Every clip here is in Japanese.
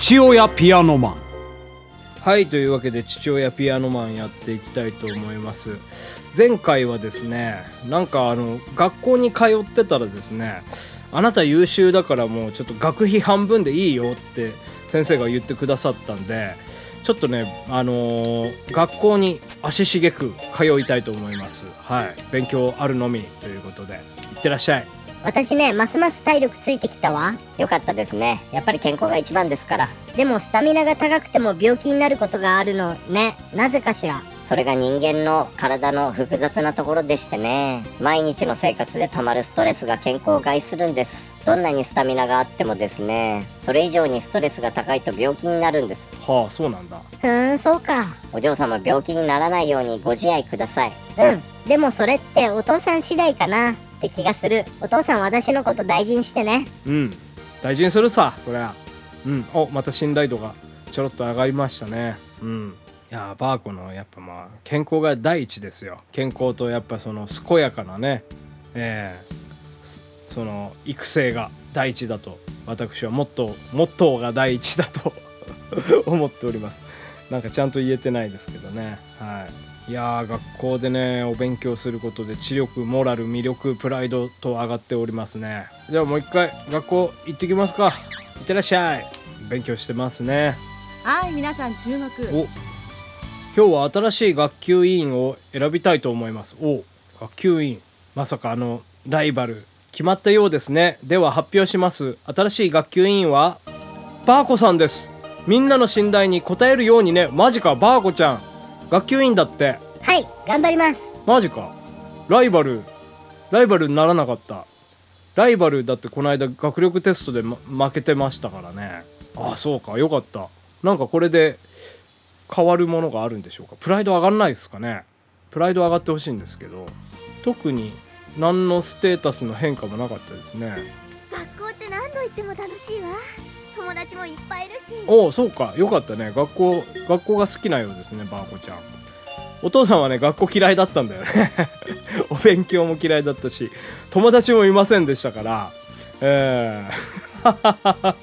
父親ピアノマン。はいというわけで父親ピアノマンやっていきたいと思います。前回はですねなんかあの学校に通ってたらですねあなた優秀だからもうちょっと学費半分でいいよって先生が言ってくださったんでちょっとねあのー学校に足しげく通いたいと思います。はい勉強あるのみということでいってらっしゃい。私ねますます体力ついてきたわ。よかったですね。やっぱり健康が一番ですから。でもスタミナが高くても病気になることがあるのね。なぜかしら。それが人間の体の複雑なところでしてね。毎日の生活で溜まるストレスが健康を害するんです。どんなにスタミナがあってもですね。それ以上にストレスが高いと病気になるんです。はあそうなんだ。ふーんそうか。お嬢様病気にならないようにご自愛ください。うん。でもそれってお父さん次第かなって気がする。お父さん私のこと大事にしてね。うん。大事にするさそりゃ。うん。おまた信頼度がちょろっと上がりましたね。うん。いやーバーコのやっぱまあ健康が第一ですよ。健康とやっぱその健やかなね。えーその育成が第一だと私はもっとモットーが第一だと 思っております。なんかちゃんと言えてないですけどね。はい。いやー学校でねお勉強することで知力モラル魅力プライドと上がっておりますね。じゃあもう一回学校行ってきますか。いってらっしゃい。勉強してますね。はい皆さん注目。お。今日は新しい学級委員を選びたいと思います。お学級委員。まさかあのライバル決まったようですね。では発表します。新しい学級委員はバーコさんです。みんなの信頼に応えるようにね。マジかバーコちゃん学級委員だって。はい頑張ります。マジか。ライバル。ライバルにならなかった。ライバルだってこの間学力テストで、ま負けてましたからね。ああそうか。よかった。なんかこれで変わるものがあるんでしょうか。プライド上がんないですかね。プライド上がってほしいんですけど。特に何のステータスの変化もなかったですね。学校って何度行っても楽しいわ友達もいっぱいいるし。おおそうか。よかったね。学校学校が好きなようですねバーコちゃん。お父さんはね学校嫌いだったんだよね。お勉強も嫌いだったし友達もいませんでしたから。えー。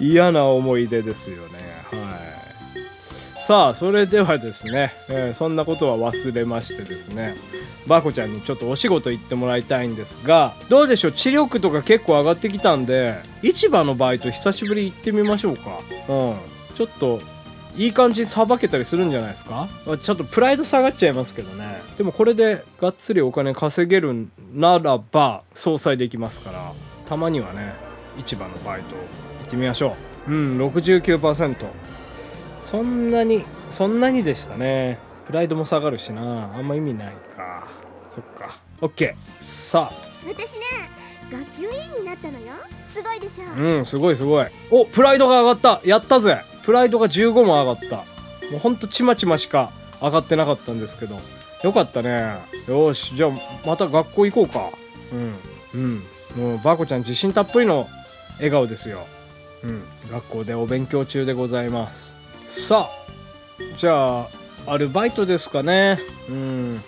嫌な思い出ですよね。はい。さあそれではですね、えーそんなことは忘れましてですね。バーコちゃんにちょっとお仕事行ってもらいたいんですがどうでしょう？知力とか結構上がってきたんで市場のバイト久しぶり行ってみましょうか。うん。ちょっといい感じにさばけたりするんじゃないですか？ちょっとプライド下がっちゃいますけどね。でもこれでがっつりお金稼げるならば総裁できますからたまにはね市場のバイト行ってみましょう。うん69%そんなにそんなにでしたね。プライドも下がるしな。あんま意味ないか。そっか。OK さあ。私ね学級委員になったのよ。すごいでしょ。うんすごいすごい。おプライドが上がった。やったぜ。プライドが15も上がった。もうほんとちまちましか上がってなかったんですけど。よかったね。よし。じゃあまた学校行こうか。うんうん。もうバーコちゃん自信たっぷりの笑顔ですよ。うん。学校でお勉強中でございます。さあ。じゃあアルバイトですかね。うん。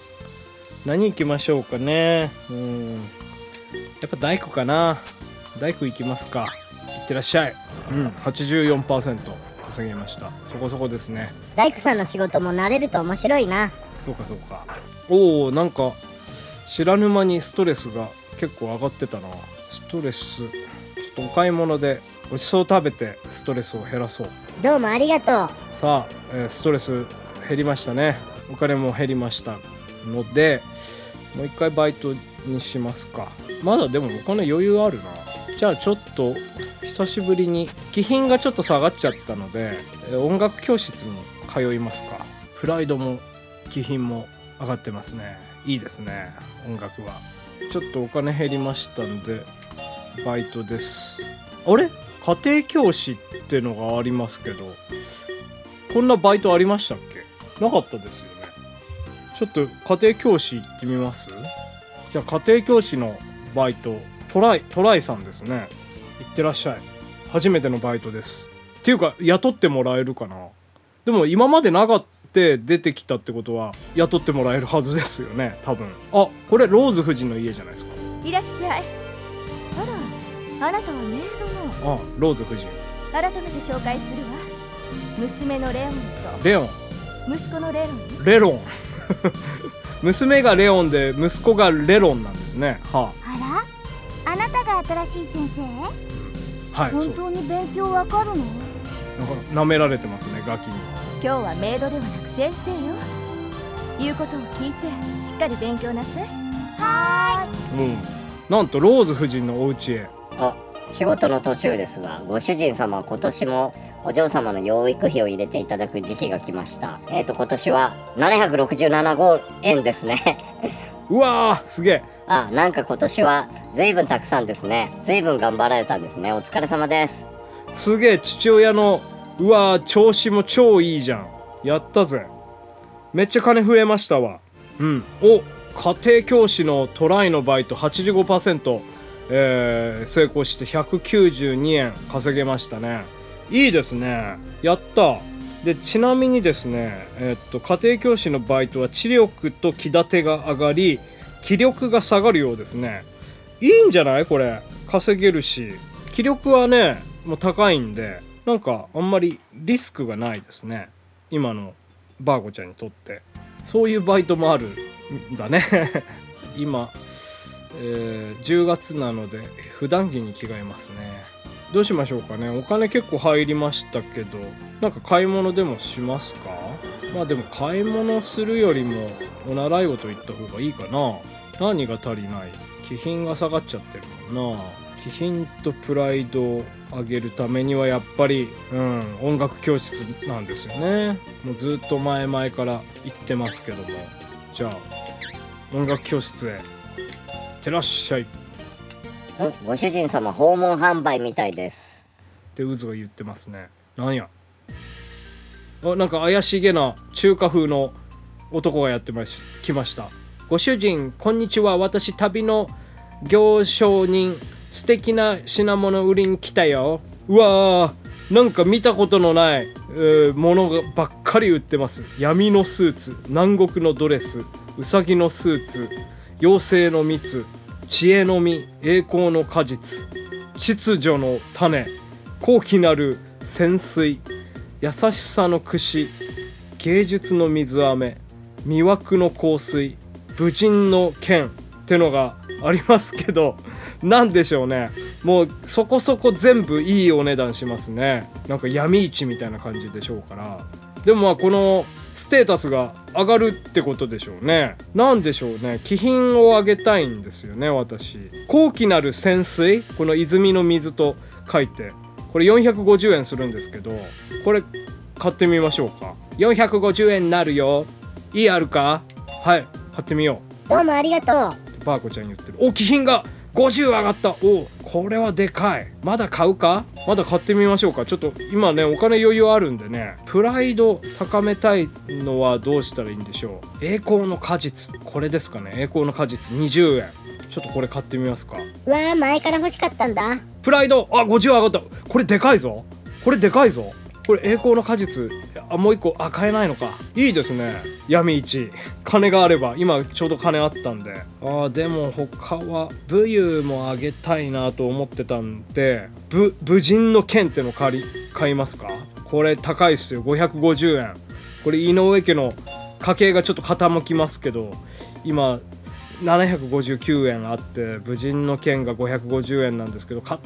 何行きましょうかね。うん。やっぱ大工かな。大工行きますか。いってらっしゃい。うん。84%稼げました。そこそこですね。大工さんの仕事も慣れると面白いな。そうかそうか。おおなんか知らぬ間にストレスが結構上がってたな。ストレス。ちょっとお買い物でごちそう食べてストレスを減らそう。どうもありがとう。さあ、えーストレス減りましたね。お金も減りました。のでもう一回バイトにしますか。まだでもお金余裕あるな。じゃあちょっと久しぶりに気品がちょっと下がっちゃったので音楽教室に通いますか。プライドも気品も上がってますね。いいですね音楽は。ちょっとお金減りましたんでバイトです。あれ？家庭教師ってのがありますけどこんなバイトありましたっけ？なかったですよね。ちょっと家庭教師行ってみます？じゃあ家庭教師のバイトトライトライさんですね。行ってらっしゃい。初めてのバイトです。っていうか雇ってもらえるかな。でも今までなかった出てきたってことは雇ってもらえるはずですよね。多分。あこれローズ夫人の家じゃないですか。いらっしゃい。あらあなたはメイドの。あローズ夫人。改めて紹介するわ。娘のレオンレオン。と息子のレロンレロン。娘がレオンで息子がレロンなんですね。はあ。ら？あなたが新しい先生？あはい本当に勉強わかるの？なんか舐められてますねガキに。今日はメイドではなく先生よ。言うことを聞いてしっかり勉強なさい。はうん。なんとローズ夫人のお家へ。あ、仕事の途中ですが、ご主人様は今年もお嬢様の養育費を入れていただく時期が来ました。えーと、今年は767号円ですね。うわーすげえあ、なんか今年は随分たくさんですね。随分頑張られたんですね。お疲れ様です。すげえ父親のうわー調子も超いいじゃんやったぜめっちゃ金増えましたわうんお家庭教師のトライのバイト85%、えー成功して192円稼げましたね。いいですね。やった。でちなみにですね、えっと家庭教師のバイトは知力と気立てが上がり気力が下がるようですね。いいんじゃない？これ。稼げるし。気力はねもう高いんでなんかあんまりリスクがないですね。今のバーゴちゃんにとって。そういうバイトもあるんだね。今、えー10月なので普段着に着替えますね。どうしましょうかね。お金結構入りましたけどなんか買い物でもしますか？まあでも買い物するよりもお習い事行った方がいいかな。何が足りない？気品が下がっちゃってるもんな。気品とプライドを上げるためにはやっぱり、うん、音楽教室なんですよね。もうずっと前々から言ってますけども。じゃあ音楽教室へ。てらっしゃい。ご主人様訪問販売みたいです。て渦が言ってますね。なんや。あなんか怪しげな中華風の男がやってまし来ました。ご主人こんにちは。私旅の行商人素敵な品物売りに来たよ。うわー。なんか見たことのない、えーものがばっかり売ってます。闇のスーツ南国のドレスうさぎのスーツ妖精の蜜知恵の実栄光の果実秩序の種高貴なる潜水優しさの櫛芸術の水飴魅惑の香水武人の剣ってのがありますけど何でしょうね。もうそこそこ全部いいお値段しますね。なんか闇市みたいな感じでしょうから。でもまあこのステータスが上がるってことでしょうね。なんでしょうね。気品を上げたいんですよね私。高貴なる潜水？この泉の水と書いて。これ450円するんですけどこれ買ってみましょうか。450円になるよ。いいあるか？はい買ってみよどうもありがとう。うバーコちゃんに言ってる。お気品が50上がった。おこれはでかい。まだ買うか？まだ買ってみましょうか。ちょっと今ねお金余裕あるんでねプライド高めたいのはどうしたらいいんでしょう？栄光の果実。これですかね。栄光の果実。20円。ちょっとこれ買ってみますか。うわあ前から欲しかったんだ。プライド。あ50上がった。これでかいぞ。これでかいぞこれ栄光の果実あもう一個あ買えないのか。いいですね。闇市。金があれば今ちょうど金あったんで。あーでも他は武勇もあげたいなと思ってたんで武人の剣っての借り買いますか？これ高いっすよ。550円。これ井上家の家計がちょっと傾きますけど今759円あって武人の剣が550円なんですけど買っ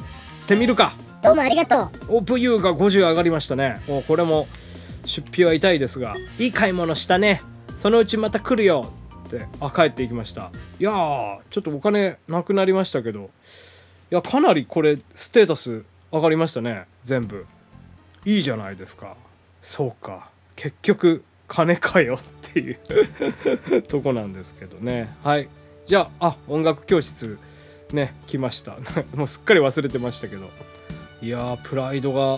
てみるか。どうもありがとう。お武勇が50上がりましたね。おこれも出費は痛いですがいい買い物したね。そのうちまた来るよってあ帰っていきました。いやーちょっとお金なくなりましたけどいやかなりこれステータス上がりましたね。全部。いいじゃないですか。そうか。結局金かよっていう とこなんですけどね。はい。じゃああ音楽教室ね来ました。もうすっかり忘れてましたけど。いやープライドが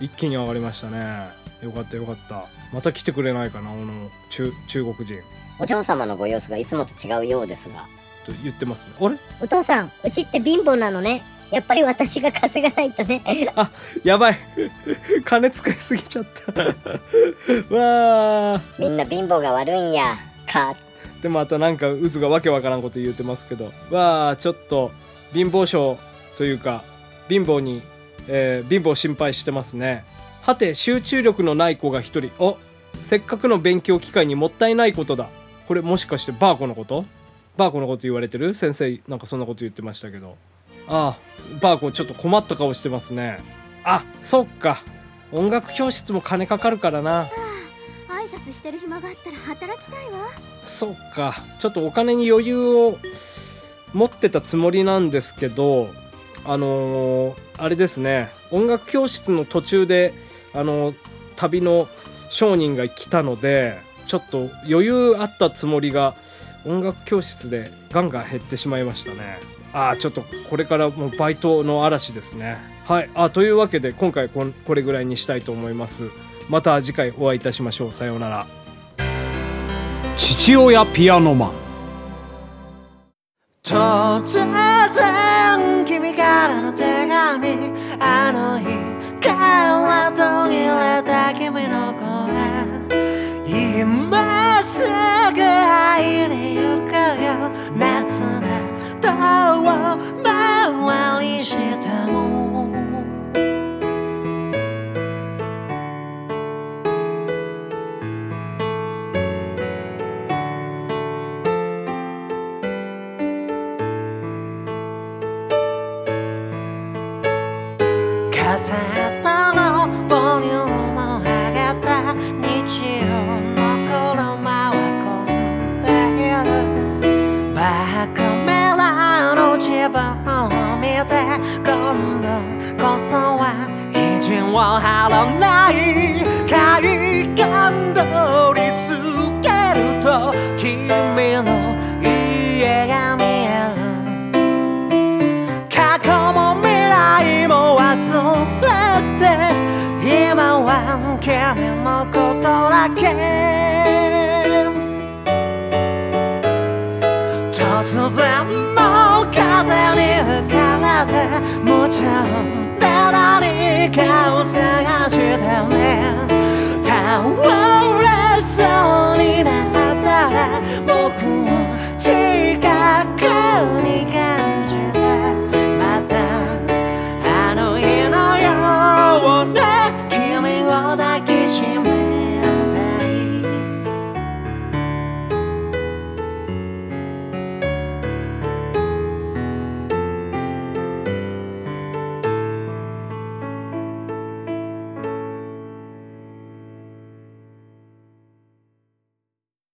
一気に上がりましたね。よかったよかった。また来てくれないかなあの中中国人。お嬢様のご様子がいつもと違うようですが。と言ってますあれ？お父さんうちって貧乏なのね。やっぱり私が稼がないとね。やばい。金使いすぎちゃった。わー。みんな貧乏が悪いんや。か。でまたなんか渦がわけわからんこと言ってますけど。わあちょっと貧乏症というか貧乏にえー貧乏心配してますね。はて集中力のない子が一人。おせっかくの勉強機会にもったいないことだ。これもしかしてバーコのこと？バーコのこと言われてる？先生なんかそんなこと言ってましたけど。ああバーコちょっと困った顔してますね。あそっか。音楽教室も金かかるからな。挨拶してる暇があったら働きたいわ。そっか。ちょっとお金に余裕を持ってたつもりなんですけどあのーあれですね。音楽教室の途中であのー旅の商人が来たのでちょっと余裕あったつもりが音楽教室でガンガン減ってしまいましたね。ああちょっとこれからもうバイトの嵐ですね。はい。あというわけで今回これぐらいにしたいと思います。また次回お会いいたしましょう。さようなら。父親ピアノマン。突然君からの手紙あの日から途切れた君の声。今すぐ会いに行くよ。夏が遠回りしてもバックミラの自分を見て今度こそは意地を張らない海岸通り過ぎると君の家が見える過去も未来も忘れて今は君のことだけ然の風に吹かれてもちろん誰かを探してね。倒れそうになったら僕も近くに帰